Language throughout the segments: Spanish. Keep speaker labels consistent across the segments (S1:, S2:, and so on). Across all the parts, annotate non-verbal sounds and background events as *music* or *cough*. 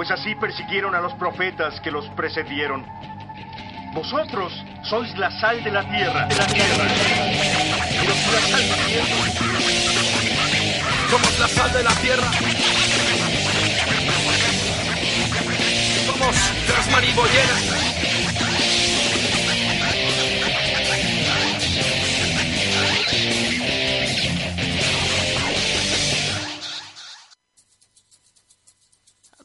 S1: Pues así persiguieron a los profetas que los precedieron. Vosotros sois la sal de la tierra. De la tierra. Si la sal
S2: Somos la sal de la tierra. Somos las maribolleras.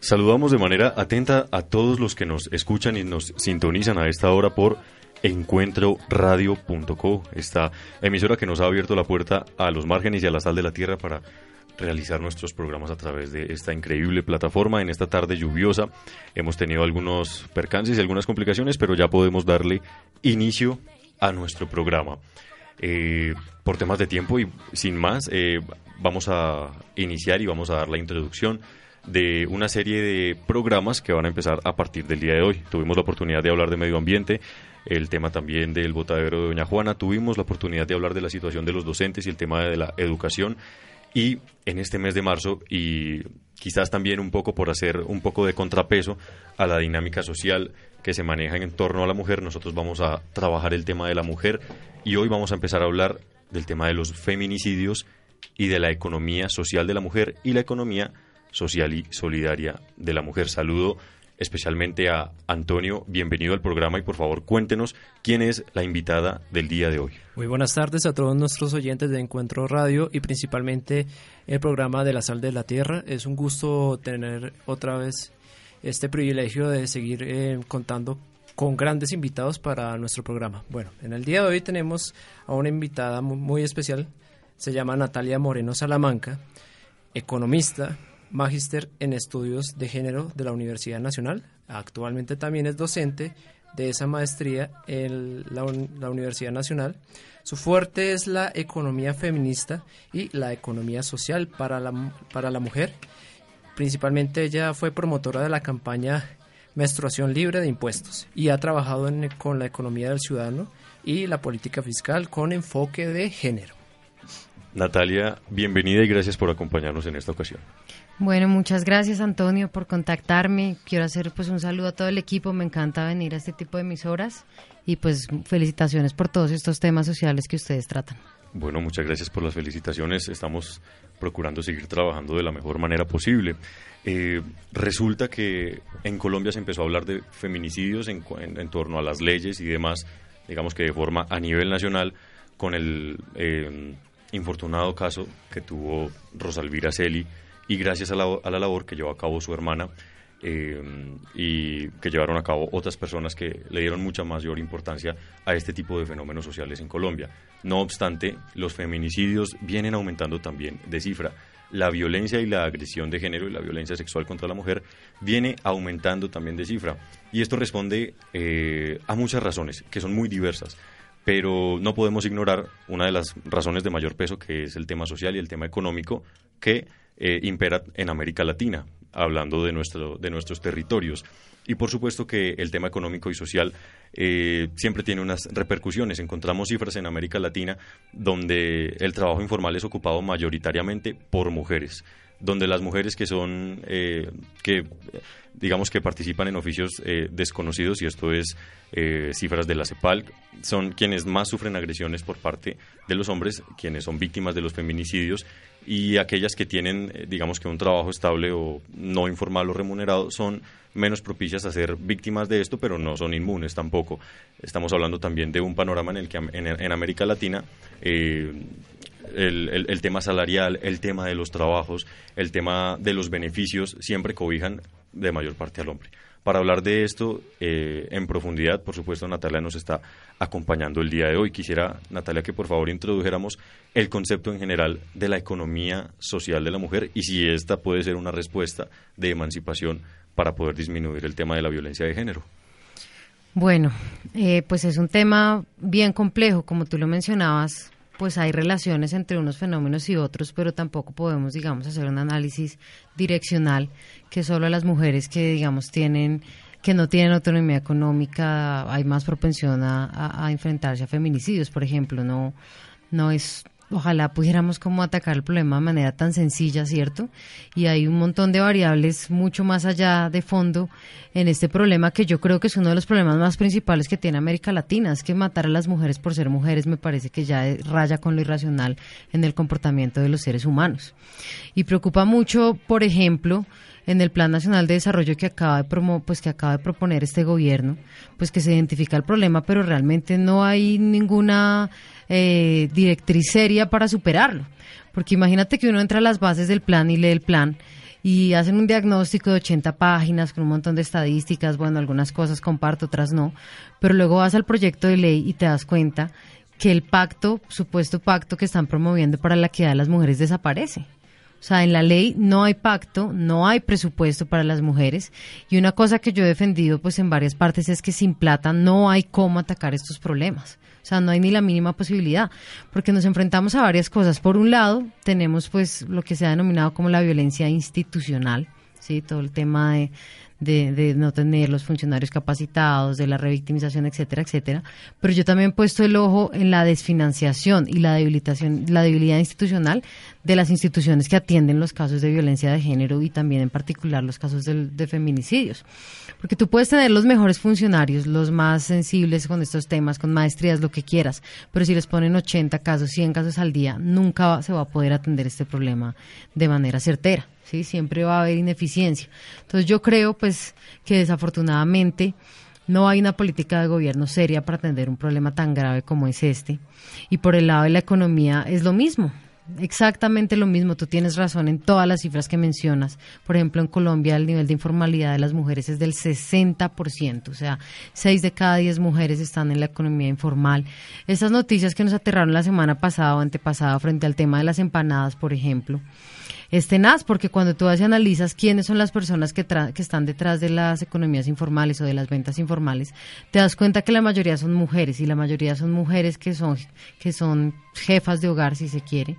S3: Saludamos de manera atenta a todos los que nos escuchan y nos sintonizan a esta hora por encuentroradio.co, esta emisora que nos ha abierto la puerta a los márgenes y a la sal de la tierra para realizar nuestros programas a través de esta increíble plataforma. En esta tarde lluviosa hemos tenido algunos percances y algunas complicaciones, pero ya podemos darle inicio a nuestro programa. Eh, por temas de tiempo y sin más, eh, vamos a iniciar y vamos a dar la introducción de una serie de programas que van a empezar a partir del día de hoy. Tuvimos la oportunidad de hablar de medio ambiente, el tema también del botadero de Doña Juana, tuvimos la oportunidad de hablar de la situación de los docentes y el tema de la educación. Y en este mes de marzo, y quizás también un poco por hacer un poco de contrapeso a la dinámica social que se maneja en torno a la mujer, nosotros vamos a trabajar el tema de la mujer y hoy vamos a empezar a hablar del tema de los feminicidios y de la economía social de la mujer y la economía social y solidaria de la mujer. Saludo especialmente a Antonio, bienvenido al programa y por favor cuéntenos quién es la invitada del día de hoy.
S4: Muy buenas tardes a todos nuestros oyentes de Encuentro Radio y principalmente el programa de la Sal de la Tierra. Es un gusto tener otra vez este privilegio de seguir eh, contando con grandes invitados para nuestro programa. Bueno, en el día de hoy tenemos a una invitada mu- muy especial, se llama Natalia Moreno Salamanca, economista, magíster en estudios de género de la Universidad Nacional. Actualmente también es docente de esa maestría en la, un- la Universidad Nacional. Su fuerte es la economía feminista y la economía social para la, para la mujer. Principalmente ella fue promotora de la campaña Menstruación Libre de Impuestos y ha trabajado en- con la economía del ciudadano y la política fiscal con enfoque de género.
S3: Natalia, bienvenida y gracias por acompañarnos en esta ocasión.
S5: Bueno, muchas gracias Antonio por contactarme. Quiero hacer pues un saludo a todo el equipo. Me encanta venir a este tipo de emisoras y pues felicitaciones por todos estos temas sociales que ustedes tratan.
S3: Bueno, muchas gracias por las felicitaciones. Estamos procurando seguir trabajando de la mejor manera posible. Eh, resulta que en Colombia se empezó a hablar de feminicidios en, en torno a las leyes y demás, digamos que de forma a nivel nacional, con el eh, infortunado caso que tuvo Rosalvira Celi y gracias a la, labor que llevó a cabo su hermana eh, y que llevaron a cabo otras personas que le dieron mucha mayor importancia a este tipo de fenómenos sociales en Colombia. No obstante, los feminicidios vienen aumentando también de cifra. La violencia y la agresión de género y la violencia sexual contra la mujer viene aumentando también de cifra. Y esto responde eh, a muchas razones, que son muy diversas. Pero no podemos ignorar una de las razones de mayor peso, que es el tema social y el tema económico, que eh, impera en América Latina. hablando de, nuestro, de nuestros territorios. Y por supuesto que el tema económico y social eh, siempre tiene unas repercusiones. Encontramos cifras en América Latina donde el trabajo informal es ocupado mayoritariamente por mujeres donde las mujeres que son, eh, que digamos que participan en oficios eh, desconocidos, y esto es eh, cifras de la CEPAL, son quienes más sufren agresiones por parte de los hombres, quienes son víctimas de los feminicidios, y aquellas que tienen, digamos que un trabajo estable o no informal o remunerado, son menos propicias a ser víctimas de esto, pero no son inmunes tampoco. Estamos hablando también de un panorama en el que en, América Latina el, tema salarial, el tema de los trabajos, el tema de los beneficios, siempre cobijan de mayor parte al hombre. Para hablar de esto eh, en profundidad, por supuesto, Natalia nos está acompañando el día de hoy. Quisiera, Natalia, que por favor introdujéramos el concepto en general de la economía social de la mujer y si esta puede ser una respuesta de emancipación para poder disminuir el tema de la violencia de género.
S5: Bueno, eh, pues es un tema bien complejo, como tú lo mencionabas, pues hay relaciones entre unos fenómenos y otros, pero tampoco podemos, digamos, hacer un análisis direccional que solo a las mujeres que, digamos, tienen que no tienen autonomía económica hay más propensión a, a enfrentarse a feminicidios, por ejemplo, no no es ojalá pudiéramos como atacar el problema de manera tan sencilla, ¿cierto? Y hay un montón de variables mucho más allá de fondo en este problema que yo creo que es uno de los problemas más principales que tiene América Latina, es que matar a las mujeres por ser mujeres me parece que ya raya con lo irracional en el comportamiento de los seres humanos. Y preocupa mucho, por ejemplo, en el Plan Nacional de Desarrollo que acaba de promo, pues que acaba de proponer este gobierno, pues que se identifica el problema, pero realmente no hay ninguna eh, directriz seria para superarlo. Porque imagínate que uno entra a las bases del plan y lee el plan y hacen un diagnóstico de 80 páginas con un montón de estadísticas, bueno, algunas cosas comparto, otras no, pero luego vas al proyecto de ley y te das cuenta que el pacto, supuesto pacto que están promoviendo para la equidad de las mujeres desaparece. O sea, en la ley no hay pacto, no hay presupuesto para las mujeres y una cosa que yo he defendido pues en varias partes es que sin plata no hay cómo atacar estos problemas. O sea, no hay ni la mínima posibilidad, porque nos enfrentamos a varias cosas. Por un lado, tenemos pues lo que se ha denominado como la violencia institucional, ¿sí? Todo el tema de de, de, no tener los funcionarios capacitados, de la revictimización, etcétera, etcétera. Pero yo también he puesto el ojo en la desfinanciación y la debilitación, la debilidad institucional de las instituciones que atienden los casos de violencia de género y también en particular los casos de, feminicidios. Porque tú puedes tener los mejores funcionarios, los más sensibles con estos temas, con maestrías, lo que quieras, pero si les ponen 80 casos, 100 casos al día, nunca se va a poder atender este problema de manera certera. ¿Sí? Siempre va a haber ineficiencia. Entonces yo creo pues que desafortunadamente no hay una política de gobierno seria para atender un problema tan grave como es este. Y por el lado de la economía es lo mismo. Exactamente lo mismo, tú tienes razón en todas las cifras que mencionas. Por ejemplo, en Colombia el nivel de informalidad de las mujeres es del 60%, o sea, 6 de cada 10 mujeres están en la economía informal. Esas noticias que nos aterraron la semana pasada o antepasada frente al tema de las empanadas, por ejemplo, es tenaz porque cuando tú analizas quiénes son las personas que, que están detrás de las economías informales o de las ventas informales, te das cuenta que la mayoría son mujeres y la mayoría son mujeres que son, que son jefas de hogar, si se quiere.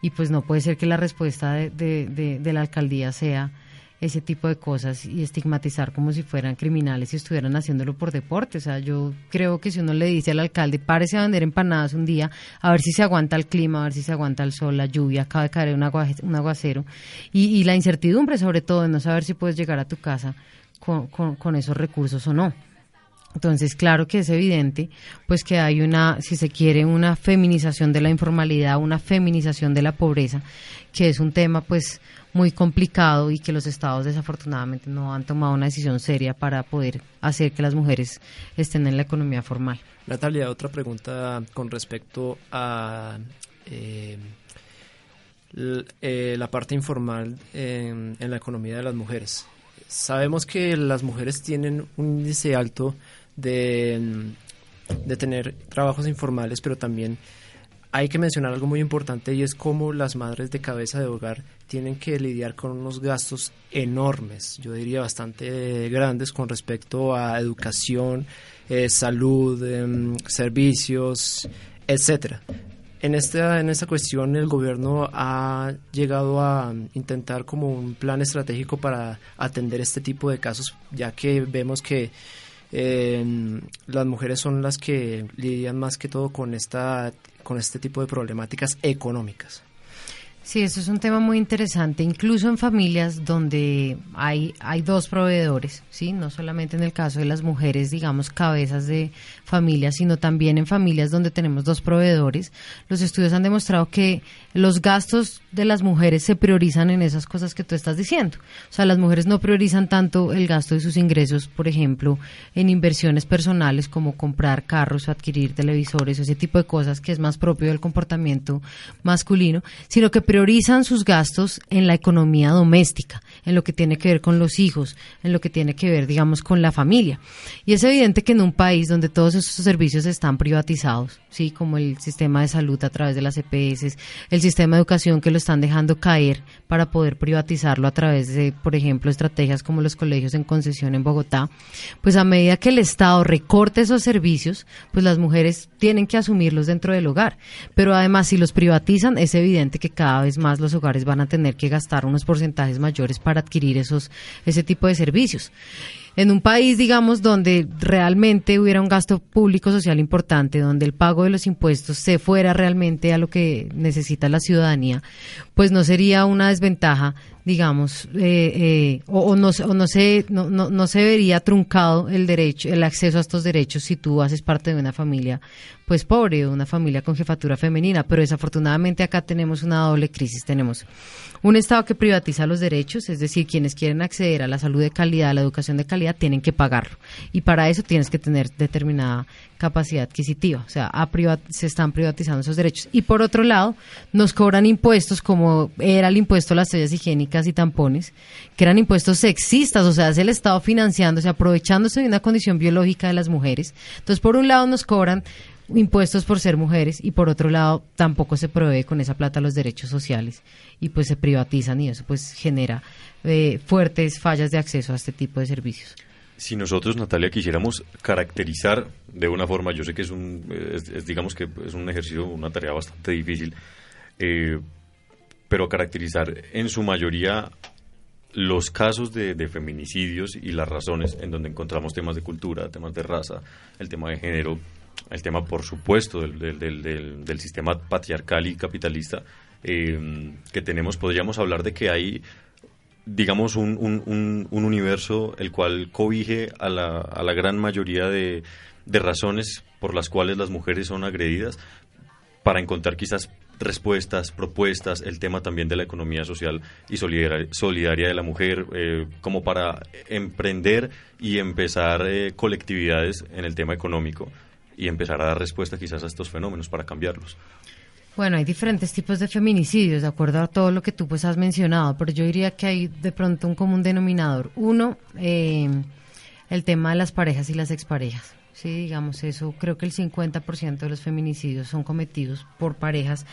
S5: Y pues no puede ser que la respuesta de, de, de la alcaldía sea ese tipo de cosas y estigmatizar como si fueran criminales y estuvieran haciéndolo por deporte. O sea, yo creo que si uno le dice al alcalde, párese a vender empanadas un día, a ver si se aguanta el clima, a ver si se aguanta el sol, la lluvia, acaba de caer un, aguacero, y, y, la incertidumbre sobre todo de no saber si puedes llegar a tu casa con, con esos recursos o no. Entonces, claro que es evidente, pues que hay una, si se quiere, una feminización de la informalidad, una feminización de la pobreza, que es un tema, pues, muy complicado y que los estados desafortunadamente no han tomado una decisión seria para poder hacer que las mujeres estén en la economía formal.
S4: Natalia, otra pregunta con respecto a eh, eh, la parte informal en, en la economía de las mujeres. Sabemos que las mujeres tienen un índice alto de, de tener trabajos informales, pero también hay que mencionar algo muy importante y es cómo las madres de cabeza de hogar tienen que lidiar con unos gastos enormes, yo diría bastante grandes con respecto a educación, eh, salud, em, servicios, etcétera. en esta, en esta cuestión el gobierno ha llegado a intentar como un plan estratégico para atender este tipo de casos, ya que vemos que eh, las mujeres son las que lidian más que todo con esta con este tipo de problemáticas económicas.
S5: Sí, eso es un tema muy interesante, incluso en familias donde hay, hay dos proveedores, ¿sí? No solamente en el caso de las mujeres, digamos, cabezas de familia, sino también en familias donde tenemos dos proveedores. Los estudios han demostrado que los gastos de las mujeres se priorizan en esas cosas que tú estás diciendo. O sea, las mujeres no priorizan tanto el gasto de sus ingresos, por ejemplo, en inversiones personales como comprar carros o adquirir televisores o ese tipo de cosas que es más propio del comportamiento masculino, sino que priorizan sus gastos en la economía doméstica, en lo que tiene que ver con los hijos, en lo que tiene que ver, digamos, con la familia. Y es evidente que en un país donde todos esos servicios están privatizados, sí, como el sistema de salud a través de las EPS, el sistema de educación que lo están dejando caer para poder privatizarlo a través de, por ejemplo, estrategias como los colegios en concesión en Bogotá, pues a medida que el Estado recorte esos servicios, pues las mujeres tienen que asumirlos dentro del hogar. Pero además, si los privatizan, es evidente que cada vez más los hogares van a tener que gastar unos porcentajes mayores para adquirir esos, ese tipo de servicios. En un país, digamos, donde realmente hubiera un gasto público social importante, donde el pago de los impuestos se fuera realmente a lo que necesita la ciudadanía, pues no sería una desventaja, digamos, eh, eh, o, no, o no, se, no, no, no se vería truncado el derecho, el acceso a estos derechos si tú haces parte de una familia pues pobre, una familia con jefatura femenina, pero desafortunadamente acá tenemos una doble crisis, tenemos un Estado que privatiza los derechos, es decir, quienes quieren acceder a la salud de calidad, a la educación de calidad, tienen que pagarlo. Y para eso tienes que tener determinada capacidad adquisitiva, o sea, se están privatizando esos derechos. Y por otro lado, nos cobran impuestos como era el impuesto a las toallas higiénicas y tampones, que eran impuestos sexistas, o sea, es el Estado financiándose, aprovechándose de una condición biológica de las mujeres. Entonces, por un lado nos cobran impuestos por ser mujeres y por otro lado tampoco se provee con esa plata los derechos sociales y pues se privatizan y eso pues genera eh, fuertes fallas de acceso a este tipo de servicios.
S3: Si nosotros, Natalia, quisiéramos caracterizar de una forma, yo sé que es un, digamos que es un ejercicio, una tarea bastante difícil, eh, pero caracterizar en su mayoría los casos de, de, feminicidios y las razones en donde encontramos temas de cultura, temas de raza, el tema de género, el tema, por supuesto, del, del, del, sistema patriarcal y capitalista eh, que tenemos, podríamos hablar de que hay, digamos, un, un, un, universo el cual cobije a la, a la gran mayoría de, de razones por las cuales las mujeres son agredidas, para encontrar quizás respuestas, propuestas, el tema también de la economía social y solidaria de la mujer, eh, como para emprender y empezar eh, colectividades en el tema económico y empezar a dar respuesta quizás a estos fenómenos para cambiarlos.
S5: Bueno, hay diferentes tipos de feminicidios, de acuerdo a todo lo que tú pues has mencionado, pero yo diría que hay de pronto un común denominador. Uno, eh, el tema de las parejas y las exparejas. Sí, digamos eso, creo que el 50% de los feminicidios son cometidos por parejas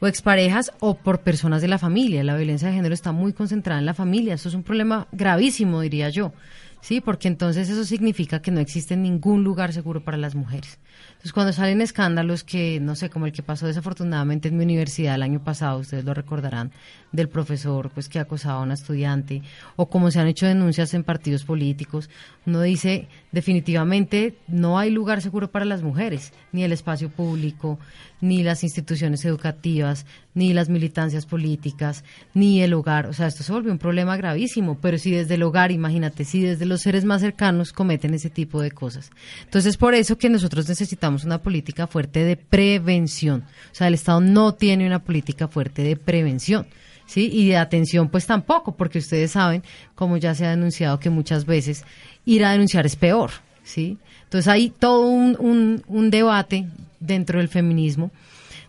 S5: o exparejas o por personas de la familia. La violencia de género está muy concentrada en la familia. Eso es un problema gravísimo, diría yo. Sí, porque entonces eso significa que no existe ningún lugar seguro para las mujeres. Entonces, cuando salen escándalos que, no sé, como el que pasó desafortunadamente en mi universidad el año pasado, ustedes lo recordarán, del profesor pues que acosaba a una estudiante, o como se han hecho denuncias en partidos políticos, uno dice, definitivamente no hay lugar seguro para las mujeres, ni el espacio público, ni las instituciones educativas, ni las militancias políticas, ni el hogar. O sea, esto se volvió un problema gravísimo, pero si desde el hogar, imagínate, si desde los seres más cercanos cometen ese tipo de cosas. Entonces, por eso que nosotros necesitamos una política fuerte de prevención. O sea, el Estado no tiene una política fuerte de prevención. ¿Sí? Y de atención, pues tampoco, porque ustedes saben, como ya se ha denunciado, que muchas veces ir a denunciar es peor, ¿sí? Entonces hay todo un, un, un debate dentro del feminismo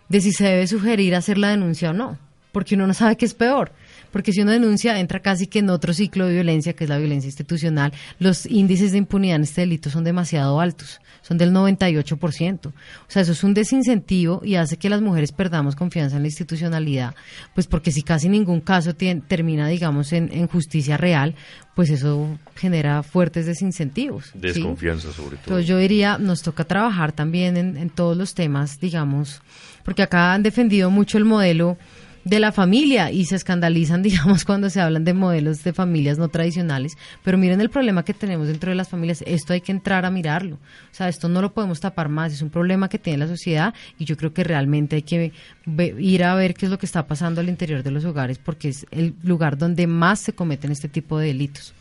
S5: de si se debe sugerir hacer la denuncia o no, porque uno no sabe qué es peor. Porque si uno denuncia entra casi que en otro ciclo de violencia, que es la violencia institucional. Los índices de impunidad en este delito son demasiado altos, son del 98%. O sea, eso es un desincentivo y hace que las mujeres perdamos confianza en la institucionalidad, pues porque si casi ningún caso termina, digamos, en, justicia real, pues eso genera fuertes desincentivos.
S3: Desconfianza sobre todo.
S5: Entonces yo diría, nos toca trabajar también en, en todos los temas, digamos, porque acá han defendido mucho el modelo de la familia y se escandalizan, *laughs* digamos, cuando se hablan de modelos de familias no tradicionales. Pero miren el problema que tenemos dentro de las familias. Esto hay que entrar a mirarlo. O sea, esto no lo podemos tapar más. Es un problema que tiene la sociedad y yo creo que realmente hay que ir a ver qué es lo que está pasando al interior de los hogares porque es el lugar donde más se cometen este tipo de delitos.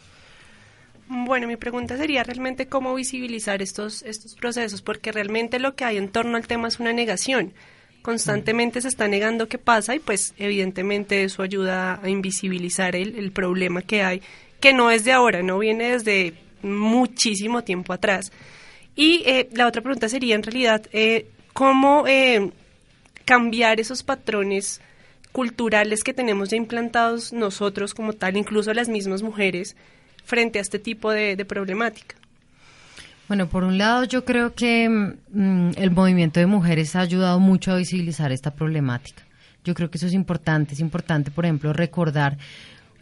S6: Bueno, mi pregunta sería realmente cómo visibilizar estos, estos procesos, porque realmente lo que hay en torno al tema es una negación constantemente se está negando qué pasa y pues evidentemente eso ayuda a invisibilizar el, problema que hay, que no es de ahora, no viene desde muchísimo tiempo atrás. Y eh, la otra pregunta sería en realidad, eh, ¿cómo eh, cambiar esos patrones culturales que tenemos ya implantados nosotros como tal, incluso las mismas mujeres, frente a este tipo de problemática?
S5: Bueno, por un lado yo creo que mm, el movimiento de mujeres ha ayudado mucho a visibilizar esta problemática. Yo creo que eso es importante. Es importante, por ejemplo, recordar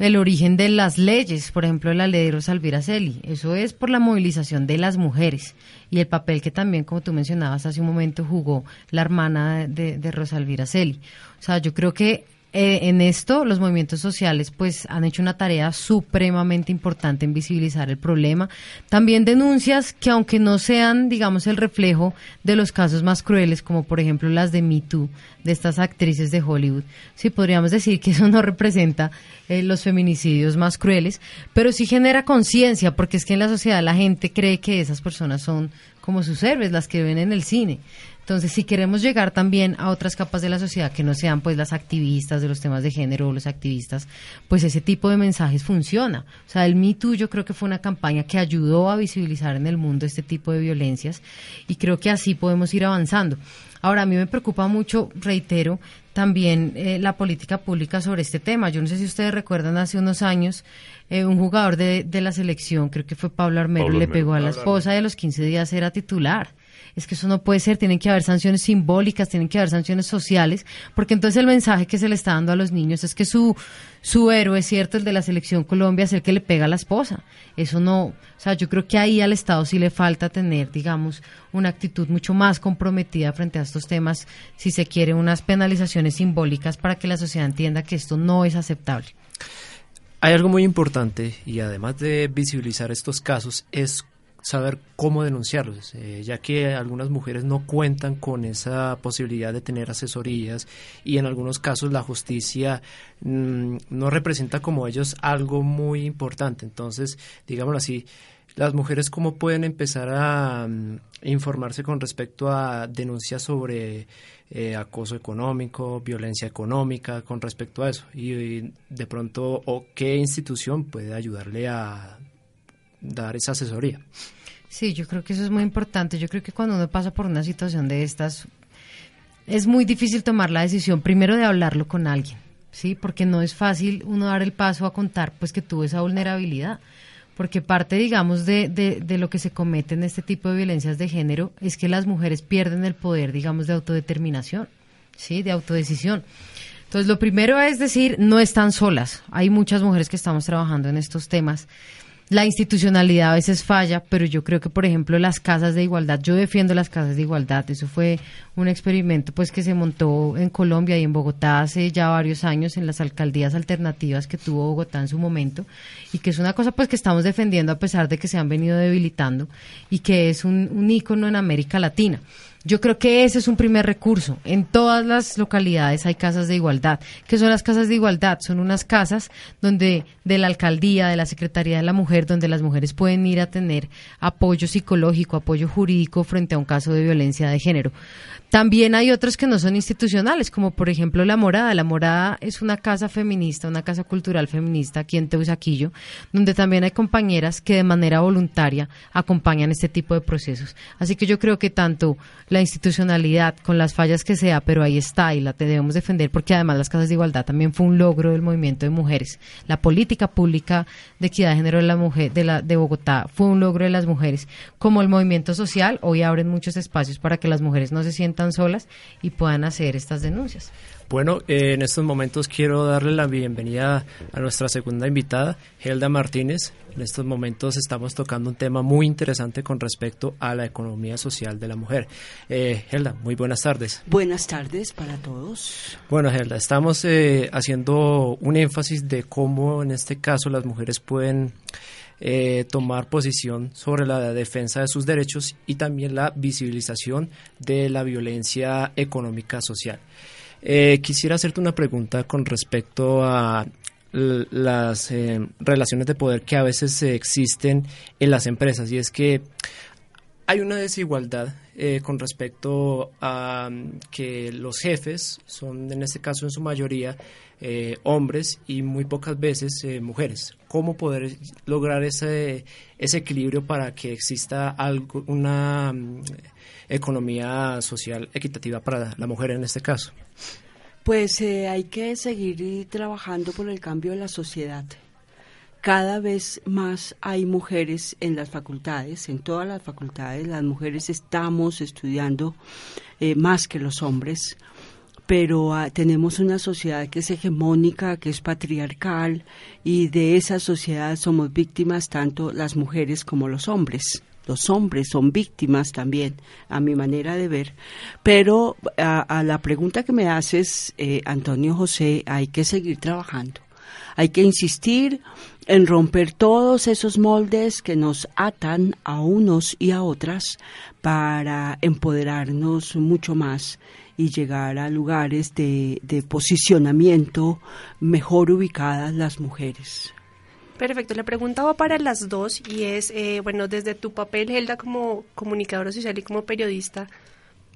S5: el origen de las leyes, por ejemplo, la ley de Rosalvira Celi. Eso es por la movilización de las mujeres y el papel que también, como tú mencionabas hace un momento, jugó la hermana de, de Rosalvira Celi. O sea, yo creo que eh, en esto los movimientos sociales pues han hecho una tarea supremamente importante en visibilizar el problema. También denuncias que aunque no sean, digamos, el reflejo de los casos más crueles, como por ejemplo las de Me Too, de estas actrices de Hollywood, sí podríamos decir que eso no representa eh, los feminicidios más crueles, pero sí genera conciencia, porque es que en la sociedad la gente cree que esas personas son como sus héroes, las que ven en el cine. Entonces, si queremos llegar también a otras capas de la sociedad que no sean pues las activistas de los temas de género o los activistas, pues ese tipo de mensajes funciona. O sea, el Me Too yo creo que fue una campaña que ayudó a visibilizar en el mundo este tipo de violencias y creo que así podemos ir avanzando. Ahora, a mí me preocupa mucho, reitero, también eh, la política pública sobre este tema. Yo no sé si ustedes recuerdan hace unos años eh, un jugador de, de, la selección, creo que fue Pablo Armero, le pegó a la esposa y a los 15 días era titular es que eso no puede ser, tienen que haber sanciones simbólicas, tienen que haber sanciones sociales, porque entonces el mensaje que se le está dando a los niños es que su, su héroe, cierto, el de la selección Colombia, es el que le pega a la esposa. Eso no, o sea, yo creo que ahí al Estado sí le falta tener, digamos, una actitud mucho más comprometida frente a estos temas, si se quiere, unas penalizaciones simbólicas para que la sociedad entienda que esto no es aceptable.
S4: Hay algo muy importante y además de visibilizar estos casos es saber cómo denunciarlos, eh, ya que algunas mujeres no cuentan con esa posibilidad de tener asesorías y en algunos casos la justicia mm, no representa como ellos algo muy importante. Entonces, digámoslo así, las mujeres cómo pueden empezar a mm, informarse con respecto a denuncias sobre eh, acoso económico, violencia económica, con respecto a eso. Y, de pronto, o qué institución puede ayudarle a dar esa asesoría.
S5: Sí, yo creo que eso es muy importante. Yo creo que cuando uno pasa por una situación de estas, es muy difícil tomar la decisión primero de hablarlo con alguien, ¿sí? Porque no es fácil uno dar el paso a contar pues que tuvo esa vulnerabilidad. Porque parte, digamos, de, de, de lo que se comete en este tipo de violencias de género es que las mujeres pierden el poder, digamos, de autodeterminación, ¿sí? De autodecisión. Entonces, lo primero es decir, no están solas. Hay muchas mujeres que estamos trabajando en estos temas la institucionalidad a veces falla, pero yo creo que, por ejemplo, las casas de igualdad, yo defiendo las casas de igualdad, eso fue un experimento pues que se montó en Colombia y en Bogotá hace ya varios años en las alcaldías alternativas que tuvo Bogotá en su momento y que es una cosa pues que estamos defendiendo a pesar de que se han venido debilitando y que es un, un ícono en América Latina. Yo creo que ese es un primer recurso. En todas las localidades hay casas de igualdad. ¿Qué son las casas de igualdad? Son unas casas donde de la alcaldía, de la Secretaría de la Mujer, donde las mujeres pueden ir a tener apoyo psicológico, apoyo jurídico frente a un caso de violencia de género. También hay otros que no son institucionales, como por ejemplo La Morada. La Morada es una casa feminista, una casa cultural feminista aquí en Teusaquillo, donde también hay compañeras que de manera voluntaria acompañan este tipo de procesos. Así que yo creo que tanto la institucionalidad, con las fallas que sea, pero ahí está y la debemos defender porque además las casas de igualdad también fue un logro del movimiento de mujeres. La política pública de equidad de género de la mujer de la de Bogotá fue un logro de las mujeres, como el movimiento social hoy abren muchos espacios para que las mujeres no se sientan solas y puedan hacer estas denuncias.
S4: Bueno, eh, en estos momentos quiero darle la bienvenida a nuestra segunda invitada, Helda Martínez. En estos momentos estamos tocando un tema muy interesante con respecto a la economía social de la mujer. Eh, Helda, muy buenas tardes.
S7: Buenas tardes para todos.
S4: Bueno, Helda, estamos eh, haciendo un énfasis de cómo en este caso las mujeres pueden eh, tomar posición sobre la defensa de sus derechos y también la visibilización de la violencia económica social. Eh, quisiera hacerte una pregunta con respecto a las eh, relaciones de poder que a veces existen en las empresas y es que hay una desigualdad eh, con respecto a mm, que los jefes son en este caso en su mayoría hombres y muy pocas veces mujeres. ¿Cómo poder lograr ese, ese equilibrio para que exista algo, una mm, economía social equitativa para la mujer en este caso?
S7: Pues eh, hay que seguir trabajando por el cambio de la sociedad. Cada vez más hay mujeres en las facultades, en todas las facultades. Las mujeres estamos estudiando eh, más que los hombres, pero ah, tenemos una sociedad que es hegemónica, que es patriarcal, y de esa sociedad somos víctimas tanto las mujeres como los hombres los hombres son víctimas también, a mi manera de ver. Pero a, la pregunta que me haces, eh, Antonio José, hay que seguir trabajando. Hay que insistir en romper todos esos moldes que nos atan a unos y a otras para empoderarnos mucho más y llegar a lugares de posicionamiento mejor ubicadas las mujeres.
S6: Perfecto, la pregunta va para las dos y es, eh, bueno, desde tu papel, Helda, como comunicadora social y como periodista,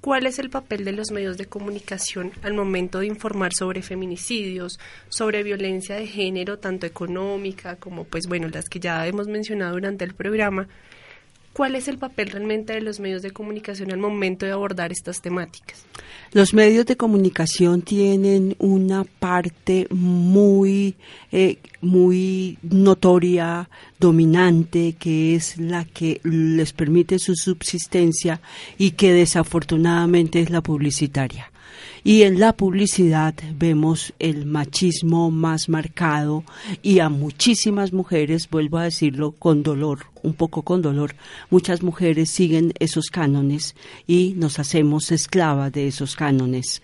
S6: ¿cuál es el papel de los medios de comunicación al momento de informar sobre feminicidios, sobre violencia de género, tanto económica como, pues bueno, las que ya hemos mencionado durante el programa? ¿Cuál es el papel realmente de los medios de comunicación al momento de abordar estas temáticas?
S7: Los medios de comunicación tienen una parte muy, eh, muy notoria, dominante, que es la que les permite su subsistencia y que desafortunadamente es la publicitaria. Y en la publicidad vemos el machismo más marcado y a muchísimas mujeres, vuelvo a decirlo con dolor, un poco con dolor, muchas mujeres siguen esos cánones y nos hacemos esclavas de esos cánones.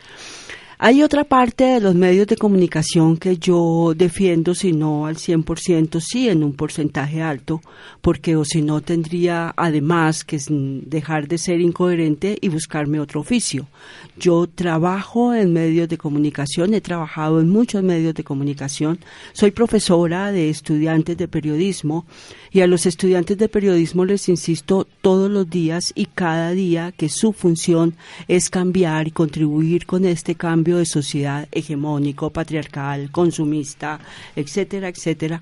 S7: Hay otra parte de los medios de comunicación que yo defiendo, si no al 100%, sí en un porcentaje alto, porque o si no tendría además que dejar de ser incoherente y buscarme otro oficio. Yo trabajo en medios de comunicación, he trabajado en muchos medios de comunicación, soy profesora de estudiantes de periodismo y a los estudiantes de periodismo les insisto todos los días y cada día que su función es cambiar y contribuir con este cambio de sociedad hegemónico, patriarcal, consumista, etcétera, etcétera.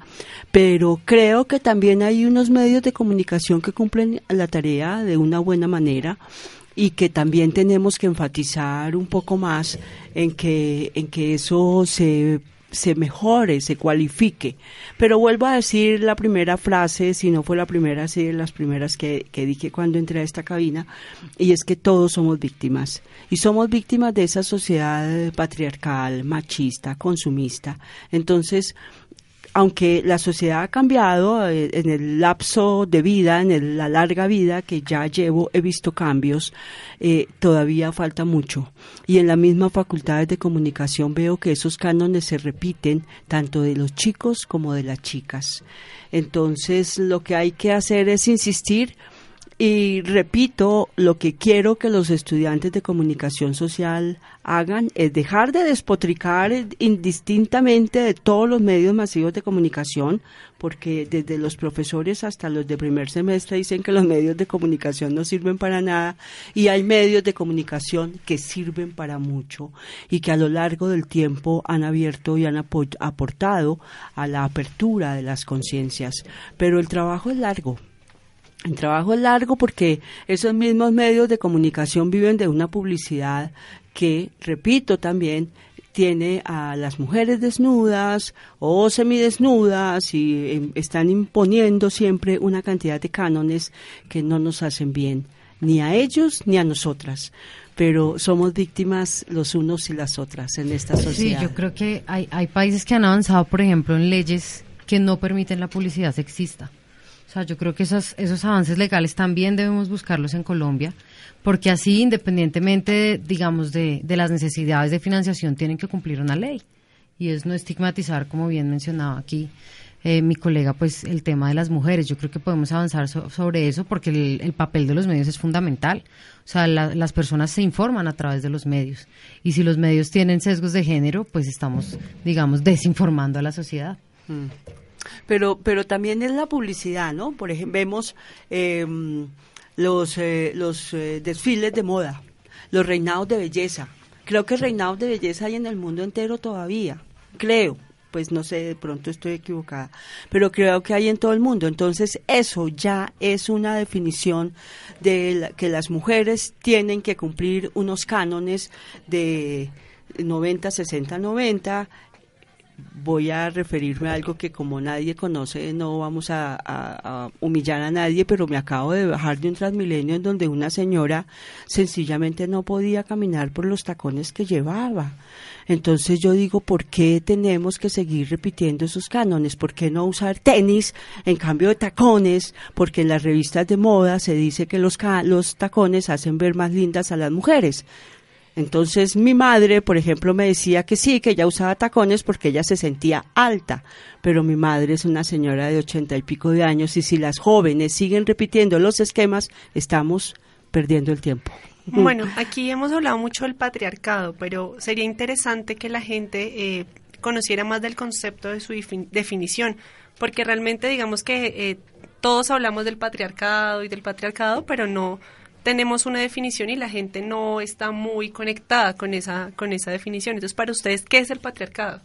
S7: Pero creo que también hay unos medios de comunicación que cumplen la tarea de una buena manera y que también tenemos que enfatizar un poco más en que en que eso se se mejore, se cualifique. Pero vuelvo a decir la primera frase, si no fue la primera, sí de las primeras que, que dije cuando entré a esta cabina, y es que todos somos víctimas. Y somos víctimas de esa sociedad patriarcal, machista, consumista. Entonces, aunque la sociedad ha cambiado eh, en el lapso de vida, en la larga vida que ya llevo, he visto cambios, eh, todavía falta mucho. Y en la misma facultad de comunicación veo que esos cánones se repiten tanto de los chicos como de las chicas. Entonces, lo que hay que hacer es insistir y repito, lo que quiero que los estudiantes de comunicación social hagan es dejar de despotricar indistintamente de todos los medios masivos de comunicación, porque desde los profesores hasta los de primer semestre dicen que los medios de comunicación no sirven para nada y hay medios de comunicación que sirven para mucho y que a lo largo del tiempo han abierto y han aportado a la apertura de las conciencias. Pero el trabajo es largo El trabajo es largo porque esos mismos medios de comunicación viven de una publicidad que, repito también, tiene a las mujeres desnudas o semidesnudas y em, están imponiendo siempre una cantidad de cánones que no nos hacen bien, ni a ellos ni a nosotras. Pero somos víctimas los unos y las otras en esta sociedad.
S5: Sí, yo creo que hay, hay países que han avanzado, por ejemplo, en leyes que no permiten la publicidad sexista. Sea, yo creo que esos, esos avances legales también debemos buscarlos en Colombia, porque así, independientemente, digamos, de, de las necesidades de financiación, tienen que cumplir una ley. Y es no estigmatizar, como bien mencionaba aquí eh, mi colega, pues el tema de las mujeres. Yo creo que podemos avanzar so- sobre eso porque el, el papel de los medios es fundamental. O sea, la- las personas se informan a través de los medios. Y si los medios tienen sesgos de género, pues estamos, digamos, desinformando a la sociedad.
S7: Mm. Pero, pero también es la publicidad, ¿no? Por ejemplo, vemos eh, los, eh, los desfiles de moda, los reinados de belleza. Creo que reinados de belleza hay en el mundo entero todavía, creo. Pues no sé, de pronto estoy equivocada, pero creo que hay en todo el mundo. Entonces, eso ya es una definición de la- que las mujeres tienen que cumplir unos cánones de 90, 60, 90 voy a referirme a algo que como nadie conoce, no vamos a, humillar a nadie, pero me acabo de bajar de un Transmilenio en donde una señora sencillamente no podía caminar por los tacones que llevaba. Entonces yo digo, ¿por qué tenemos que seguir repitiendo esos cánones? ¿Por qué no usar tenis en cambio de tacones? Porque en las revistas de moda se dice que los, los tacones hacen ver más lindas a las mujeres. Entonces mi madre, por ejemplo, me decía que sí, que ella usaba tacones porque ella se sentía alta, pero mi madre es una señora de ochenta y pico de años y si las jóvenes siguen repitiendo los esquemas, estamos perdiendo el tiempo. *laughs*
S6: Bueno, aquí hemos hablado mucho del patriarcado, pero sería interesante que la gente eh, conociera más del concepto de su defin- definición, porque realmente digamos que eh, todos hablamos del patriarcado y del patriarcado, pero no tenemos una definición y la gente no está muy conectada con esa con esa definición. Entonces, para ustedes, ¿qué es el patriarcado?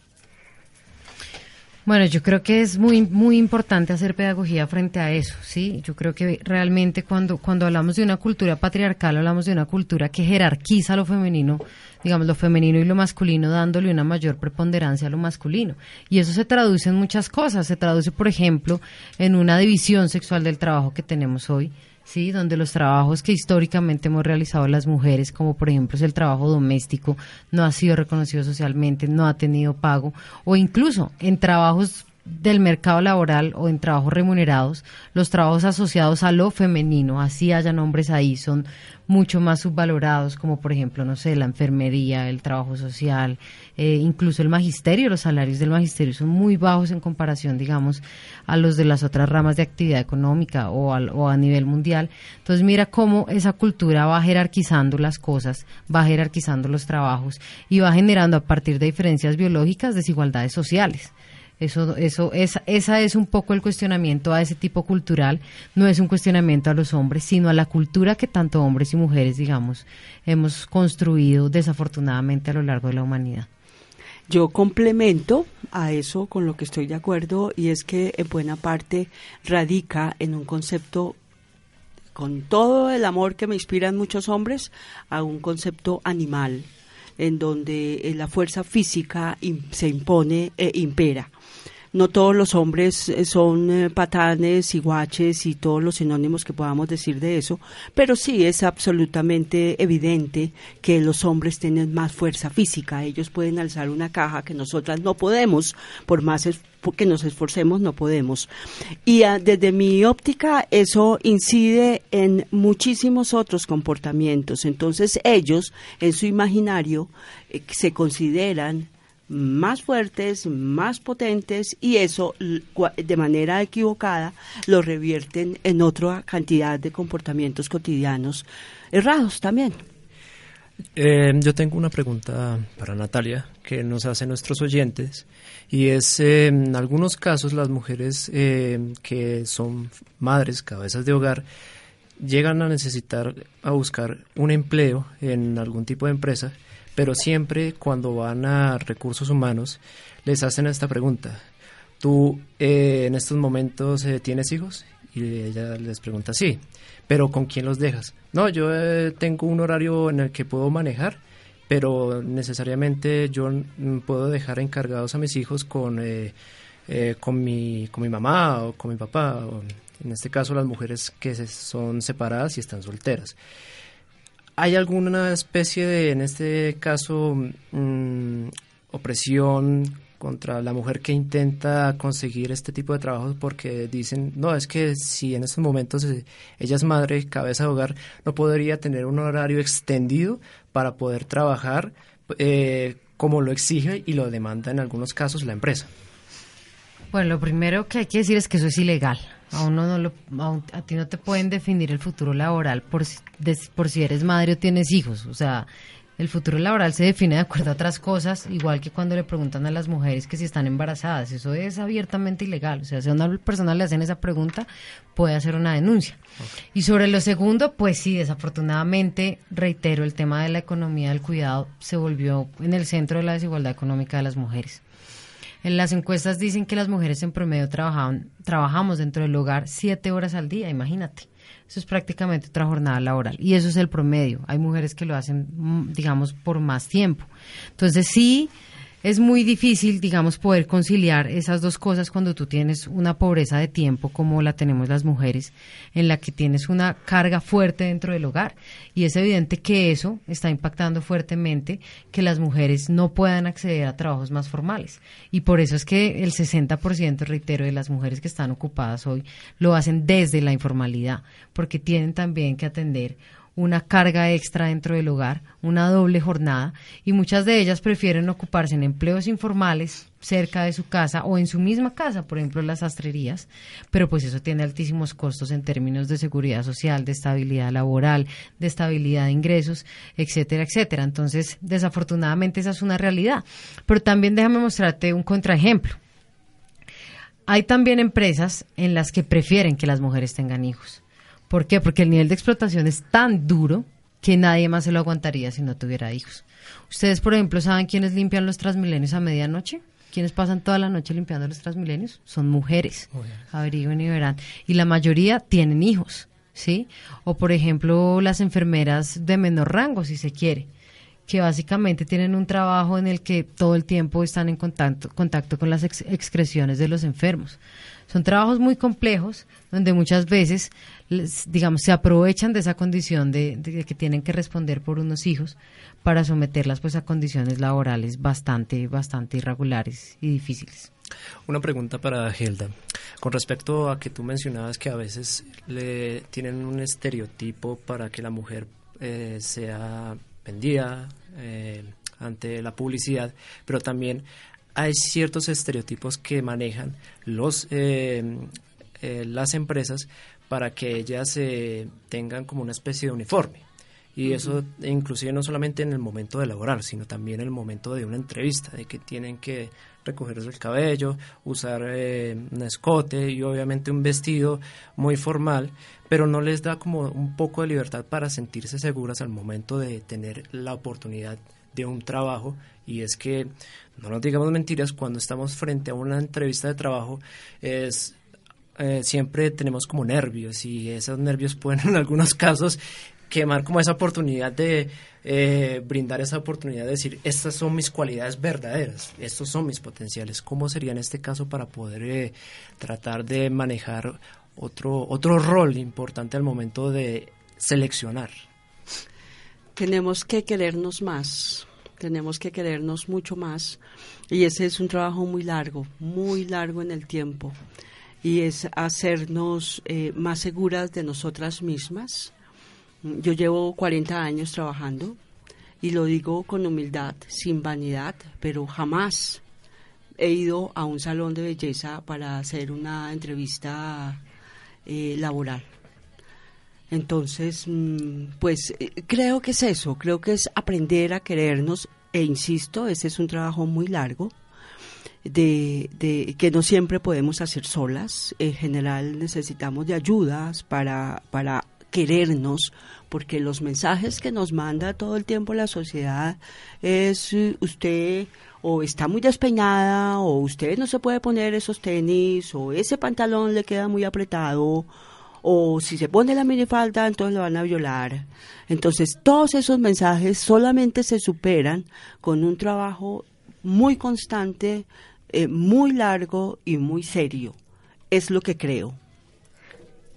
S5: Bueno, yo creo que es muy muy importante hacer pedagogía frente a eso, ¿sí? Yo creo que realmente cuando cuando hablamos de una cultura patriarcal, hablamos de una cultura que jerarquiza lo femenino, digamos lo femenino y lo masculino, dándole una mayor preponderancia a lo masculino. Y eso se traduce en muchas cosas, se traduce, por ejemplo, en una división sexual del trabajo que tenemos hoy, sí, donde los trabajos que históricamente hemos realizado las mujeres, como por ejemplo es el trabajo doméstico, no ha sido reconocido socialmente, no ha tenido pago, o incluso en trabajos del mercado laboral o en trabajos remunerados, los trabajos asociados a lo femenino, así hayan hombres ahí, son mucho más subvalorados, como por ejemplo, no sé, la enfermería, el trabajo social, eh, incluso el magisterio, los salarios del magisterio son muy bajos en comparación, digamos, a los de las otras ramas de actividad económica o, al- o a nivel mundial. Entonces mira cómo esa cultura va jerarquizando las cosas, va jerarquizando los trabajos y va generando a partir de diferencias biológicas desigualdades sociales. Eso, eso, esa, esa es un poco el cuestionamiento a ese tipo cultural. No es un cuestionamiento a los hombres, sino a la cultura que tanto hombres y mujeres, digamos, hemos construido desafortunadamente a lo largo de la humanidad.
S7: Yo complemento a eso con lo que estoy de acuerdo y es que en buena parte radica en un concepto con todo el amor que me inspiran muchos hombres a un concepto animal en donde eh, la fuerza física se impone e impera. No todos los hombres eh, son eh, patanes y guaches y todos los sinónimos que podamos decir de eso, pero sí es absolutamente evidente que los hombres tienen más fuerza física. Ellos pueden alzar una caja que nosotras no podemos, por más que nos esforcemos, no podemos. Y ah, desde mi óptica, eso incide en muchísimos otros comportamientos. Entonces, ellos, en su imaginario, eh, se consideran más fuertes, más potentes y eso de manera equivocada lo revierten en otra cantidad de comportamientos cotidianos errados también.
S4: Eh, yo tengo una pregunta para Natalia que nos hacen nuestros oyentes y es eh, en algunos casos las mujeres eh, que son madres, cabezas de hogar, llegan a necesitar a buscar un empleo en algún tipo de empresa, pero siempre cuando van a recursos humanos les hacen esta pregunta. ¿Tú eh, en estos momentos eh, tienes hijos? Y ella les pregunta, sí, pero ¿con quién los dejas? No, yo eh, tengo un horario en el que puedo manejar, pero necesariamente yo puedo dejar encargados a mis hijos con, eh, eh, con, mi, con mi mamá o con mi papá, o en este caso las mujeres que son separadas y están solteras. ¿Hay alguna especie de, en este caso, mm, opresión contra la mujer que intenta conseguir este tipo de trabajo porque dicen, no, es que si en estos momentos eh, ella es madre, cabeza de hogar, no podría tener un horario extendido para poder trabajar eh, como lo exige y lo demanda en algunos casos la empresa.
S5: Bueno, lo primero que hay que decir es que eso es ilegal. A uno no lo, a, ti no te pueden definir el futuro laboral por, por si eres madre o tienes hijos. O sea, el futuro laboral se define de acuerdo a otras cosas, igual que cuando le preguntan a las mujeres que si están embarazadas. Eso es abiertamente ilegal. O sea, si a una persona le hacen esa pregunta, puede hacer una denuncia. Y sobre lo segundo, pues sí, desafortunadamente, reitero, el tema de la economía del cuidado se volvió en el centro de la desigualdad económica de las mujeres. En las encuestas dicen que las mujeres en promedio trabajaban, trabajamos dentro del hogar siete horas al día, imagínate. Eso es prácticamente otra jornada laboral. Y eso es el promedio. Hay mujeres que lo hacen, mm, digamos, por más tiempo. Entonces, sí, es muy difícil, digamos, poder conciliar esas dos cosas cuando tú tienes una pobreza de tiempo como la tenemos las mujeres, en la que tienes una carga fuerte dentro del hogar. Y es evidente que eso está impactando fuertemente que las mujeres no puedan acceder a trabajos más formales. Y por eso es que el 60%, reitero, de las mujeres que están ocupadas hoy lo hacen desde la informalidad, porque tienen también que atender una carga extra dentro del hogar, una doble jornada, y muchas de ellas prefieren ocuparse en empleos informales cerca de su casa o en su misma casa, por ejemplo las sastrerías, pero pues eso tiene altísimos costos en términos de seguridad social, de estabilidad laboral, de estabilidad de ingresos, etcétera, etcétera. Entonces, desafortunadamente esa es una realidad. Pero también déjame mostrarte un contraejemplo. Hay también empresas en las que prefieren que las mujeres tengan hijos ¿Por qué? Porque el nivel de explotación es tan duro que nadie más se lo aguantaría si no tuviera hijos. Ustedes, por ejemplo, ¿saben quiénes limpian los transmilenios a medianoche? ¿Quiénes pasan toda la noche limpiando los transmilenios? Son mujeres. Averigüen y verán. Y la mayoría tienen hijos, ¿sí? O, por ejemplo, las enfermeras de menor rango, si se quiere, que básicamente tienen un trabajo en el que todo el tiempo están en contacto, contacto con las excreciones de los enfermos. Son trabajos muy complejos donde muchas veces, digamos, se aprovechan de esa condición de, que tienen que responder por unos hijos para someterlas pues a condiciones laborales bastante, bastante irregulares y difíciles.
S4: Una pregunta para Hilda. Con respecto a que tú mencionabas que a veces le tienen un estereotipo para que la mujer eh, sea vendida eh, ante la publicidad, pero también hay ciertos estereotipos que manejan los eh, eh, las empresas para que ellas eh, tengan como una especie de uniforme. Y eso inclusive no solamente en el momento de laborar, sino también en el momento de una entrevista, de que tienen que recogerse el cabello, usar un escote y obviamente un vestido muy formal, pero no les da como un poco de libertad para sentirse seguras al momento de tener la oportunidad de un trabajo y es que no nos digamos mentiras, cuando estamos frente a una entrevista de trabajo, es eh, siempre tenemos como nervios y esos nervios *laughs* pueden en algunos casos quemar como esa oportunidad de eh, brindar esa oportunidad de decir, estas son mis cualidades verdaderas, estos son mis potenciales. ¿Cómo sería en este caso para poder eh, tratar de manejar otro, otro rol importante al momento de seleccionar?
S7: Tenemos que querernos más tenemos que querernos mucho más y ese es un trabajo muy largo, muy largo en el tiempo y es hacernos eh, más seguras de nosotras mismas. Yo llevo 40 años trabajando y lo digo con humildad, sin vanidad, pero jamás he ido a un salón de belleza para hacer una entrevista eh, laboral. Entonces, mm, pues eh, creo que es eso, creo que es aprender a querernos e insisto, ese es un trabajo muy largo. De, de, que no siempre podemos hacer solas. En general necesitamos de ayudas para, para querernos, porque los mensajes que nos manda todo el tiempo la sociedad es eh, usted o está muy despeñada, o usted no se puede poner esos tenis, o ese pantalón le queda muy apretado, o si se pone la minifalda, entonces lo van a violar. Entonces, todos esos mensajes solamente se superan con un trabajo muy constante, eh, muy largo y muy serio. Es lo que creo.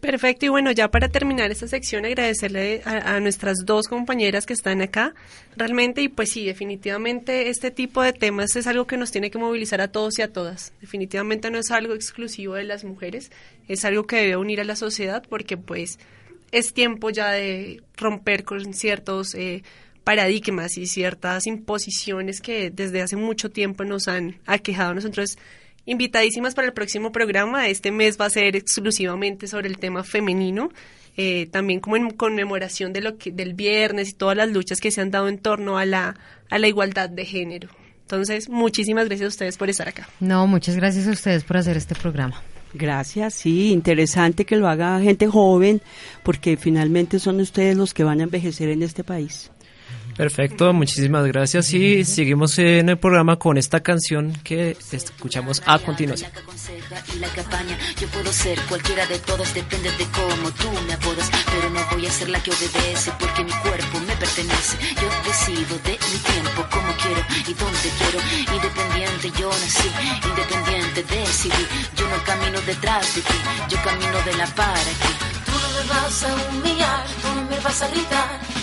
S6: Perfecto, y bueno, ya para terminar esta sección, agradecerle a, nuestras dos compañeras que están acá, realmente, y pues sí, definitivamente este tipo de temas es algo que nos tiene que movilizar a todos y a todas. Definitivamente no es algo exclusivo de las mujeres, es algo que debe unir a la sociedad porque pues es tiempo ya de romper con ciertos eh, paradigmas y ciertas imposiciones que desde hace mucho tiempo nos han aquejado nosotros invitadísimas para el próximo programa. Este mes va a ser exclusivamente sobre el tema femenino, eh, también como en conmemoración de lo que, del viernes y todas las luchas que se han dado en torno a la, a la igualdad de género. Entonces, muchísimas gracias a ustedes por estar acá.
S5: No, muchas gracias a ustedes por hacer este programa.
S7: Gracias, sí, interesante que lo haga gente joven, porque finalmente son ustedes los que van a envejecer en este país.
S4: Perfecto, muchísimas gracias y seguimos en el programa con esta canción que escuchamos a continuación.
S8: Y la campaña, yo puedo ser cualquiera de todos, depende de cómo tú me apodas, pero no voy a ser la que obedece porque mi cuerpo me pertenece. Yo decido de mi tiempo, como quiero y dónde quiero. Independiente yo nací, independiente decidí. Yo no camino detrás de ti, yo camino de la para aquí. Tú no me vas a humillar, tú no me vas a gritar.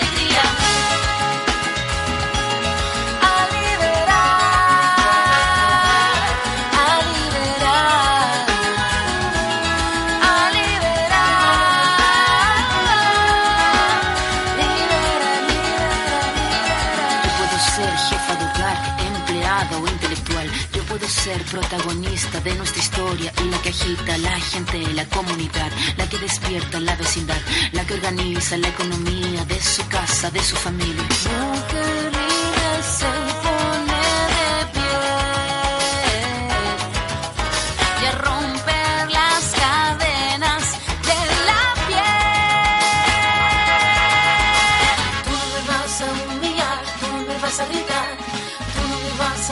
S8: protagonista de nuestra historia y la que agita la gente, la comunidad, la que despierta la vecindad, la que organiza la economía de su casa, de su familia.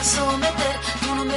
S8: Someter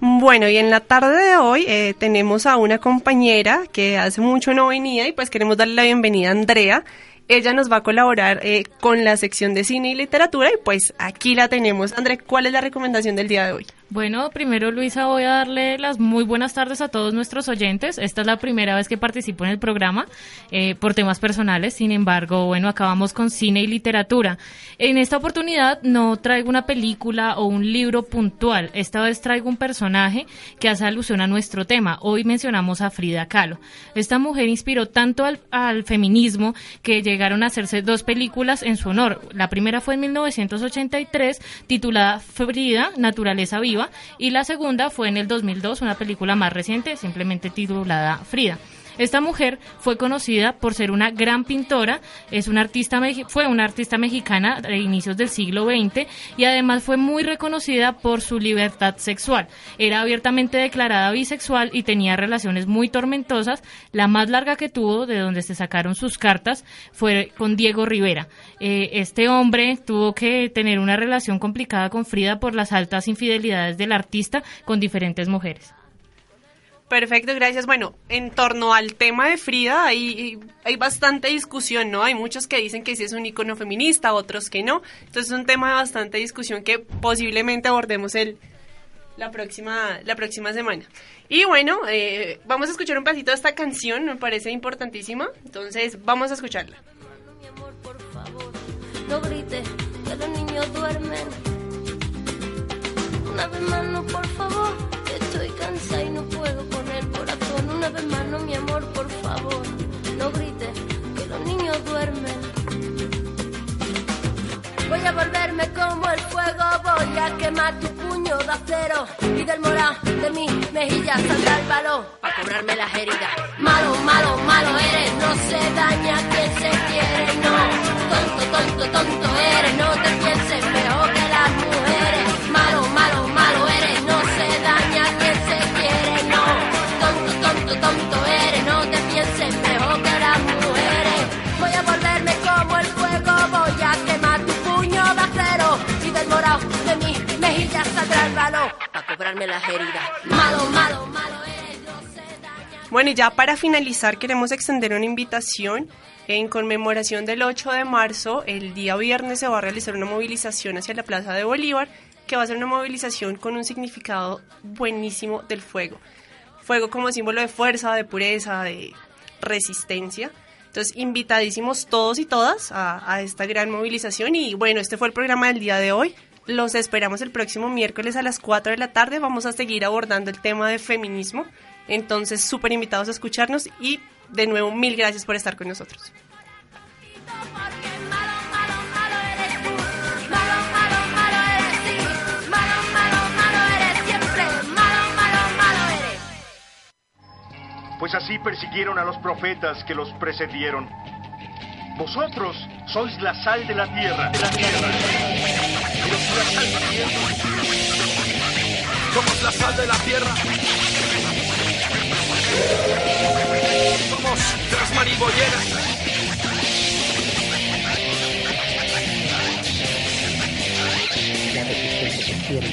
S6: Bueno, y en la tarde de hoy eh, tenemos a una compañera que hace mucho no venía y pues queremos darle la bienvenida a Andrea. Ella nos va a colaborar eh, con la sección de cine y literatura y pues aquí la tenemos. Andrea, ¿cuál es la recomendación del día de hoy?
S9: Bueno, primero Luisa voy a darle las muy buenas tardes a todos nuestros oyentes. Esta es la primera vez que participo en el programa eh, por temas personales. Sin embargo, bueno, acabamos con cine y literatura. En esta oportunidad no traigo una película o un libro puntual. Esta vez traigo un personaje que hace alusión a nuestro tema. Hoy mencionamos a Frida Kahlo. Esta mujer inspiró tanto al, al feminismo que llegaron a hacerse dos películas en su honor. La primera fue en 1983 titulada Frida, Naturaleza Viva y la segunda fue en el 2002, una película más reciente, simplemente titulada Frida. Esta mujer fue conocida por ser una gran pintora, es una artista fue una artista mexicana de inicios del siglo XX y además fue muy reconocida por su libertad sexual. Era abiertamente declarada bisexual y tenía relaciones muy tormentosas. La más larga que tuvo, de donde se sacaron sus cartas, fue con Diego Rivera. Eh, este hombre tuvo que tener una relación complicada con Frida por las altas infidelidades del artista con diferentes mujeres.
S6: Perfecto, gracias. Bueno, en torno al tema de Frida hay, hay bastante discusión, ¿no? Hay muchos que dicen que sí es un icono feminista, otros que no. Entonces es un tema de bastante discusión que posiblemente abordemos el, la, próxima, la próxima semana. Y bueno, eh, vamos a escuchar un pedacito de esta canción, me parece importantísima. Entonces vamos a escucharla.
S10: Mi amor, por favor, no grites, que los niños duermen. Una vez más, por favor, y no puedo con el corazón. Una vez más, no, mi amor, por favor, no grites, que los niños duermen. Voy a volverme como el fuego, voy a quemar tu puño de acero y del morado de mi mejilla saldrá el balón para cobrarme las heridas. Malo, malo, malo eres, no se daña quien se quiere, no. Tonto, tonto, tonto eres, no te pienses mejor que las mujeres. El balón para cobrarme las heridas. Malo, malo, malo.
S6: Bueno, y ya para finalizar queremos extender una invitación. En conmemoración del 8 de marzo, el día viernes se va a realizar una movilización hacia la Plaza de Bolívar, que va a ser una movilización con un significado buenísimo del fuego. Fuego como símbolo de fuerza, de pureza, de resistencia. Entonces, invitadísimos todos y todas a, a esta gran movilización. Y bueno, este fue el programa del día de hoy. Los esperamos el próximo miércoles a las 4 de la tarde. Vamos a seguir abordando el tema de feminismo. Entonces, súper invitados a escucharnos y de nuevo, mil gracias por estar con nosotros.
S1: Pues así persiguieron a los profetas que los precedieron. Vosotros sois la sal de la tierra. De la tierra.
S2: Somos la sal de la tierra. Somos la sal de la tierra. Somos Trasmariboyeras.
S11: la resistencia que quiere